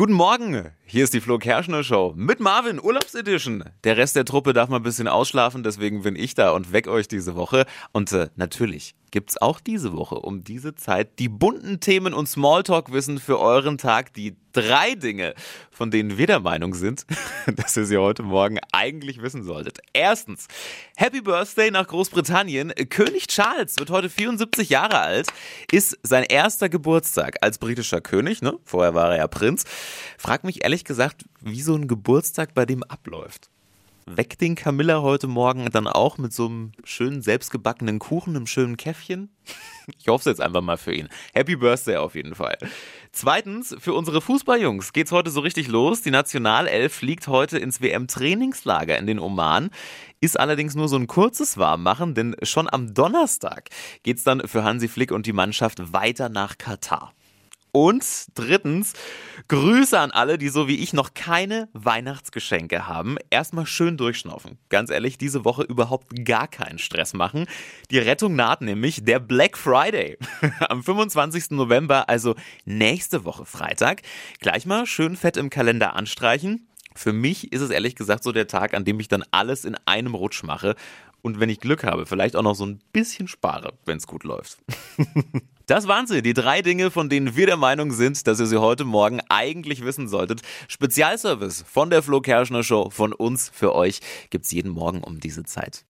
Guten Morgen, hier ist die Flo Kerschner Show mit Marvin, Urlaubsedition. Der Rest der Truppe darf mal ein bisschen ausschlafen, deswegen bin ich da und weck euch diese Woche. Und äh, natürlich gibt's auch diese Woche um diese Zeit die bunten Themen und Smalltalk-Wissen für euren Tag, die drei Dinge, von denen wir der Meinung sind, dass ihr sie heute Morgen eigentlich wissen solltet. Erstens, Happy Birthday nach Großbritannien. König Charles wird heute 74 Jahre alt, ist sein erster Geburtstag als britischer König, ne? Vorher war er ja Prinz. Frag mich ehrlich gesagt, wie so ein Geburtstag bei dem abläuft. Weckt den Camilla heute Morgen dann auch mit so einem schönen selbstgebackenen Kuchen, einem schönen Käffchen? Ich hoffe es jetzt einfach mal für ihn. Happy Birthday auf jeden Fall. Zweitens, für unsere Fußballjungs geht's heute so richtig los. Die Nationalelf fliegt heute ins WM-Trainingslager in den Oman. Ist allerdings nur so ein kurzes Warmmachen, denn schon am Donnerstag geht's dann für Hansi Flick und die Mannschaft weiter nach Katar. Und drittens, Grüße an alle, die so wie ich noch keine Weihnachtsgeschenke haben. Erstmal schön durchschnaufen. Ganz ehrlich, diese Woche überhaupt gar keinen Stress machen. Die Rettung naht nämlich der Black Friday. Am 25. November, also nächste Woche Freitag. Gleich mal schön fett im Kalender anstreichen. Für mich ist es ehrlich gesagt so der Tag, an dem ich dann alles in einem Rutsch mache und wenn ich Glück habe, vielleicht auch noch so ein bisschen spare, wenn es gut läuft. Das waren sie, die drei Dinge, von denen wir der Meinung sind, dass ihr sie heute Morgen eigentlich wissen solltet. Spezialservice von der Flo Kerschner Show, von uns für euch, gibt's jeden Morgen um diese Zeit.